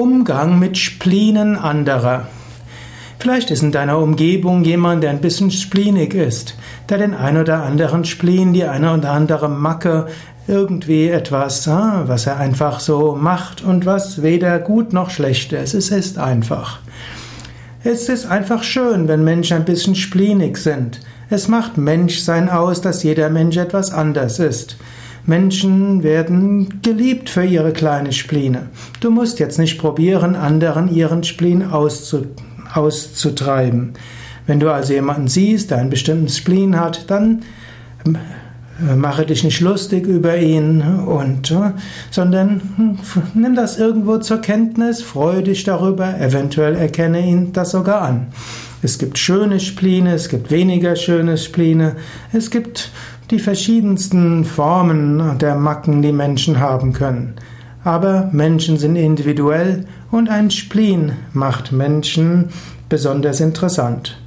Umgang mit Splinen anderer. Vielleicht ist in deiner Umgebung jemand, der ein bisschen splinig ist, der den ein oder anderen Spleen, die eine oder andere Macke, irgendwie etwas, ah, was er einfach so macht und was weder gut noch schlecht ist. Es ist einfach. Es ist einfach schön, wenn Menschen ein bisschen splinig sind. Es macht Menschsein aus, dass jeder Mensch etwas anders ist. Menschen werden geliebt für ihre kleine Spline. Du musst jetzt nicht probieren, anderen ihren Spleen auszutreiben. Wenn du also jemanden siehst, der einen bestimmten Spleen hat, dann äh, mache dich nicht lustig über ihn und äh, sondern hm, nimm das irgendwo zur Kenntnis, freue dich darüber, eventuell erkenne ihn das sogar an. Es gibt schöne Spline, es gibt weniger schöne Spline, es gibt die verschiedensten Formen der Macken, die Menschen haben können. Aber Menschen sind individuell und ein Spleen macht Menschen besonders interessant.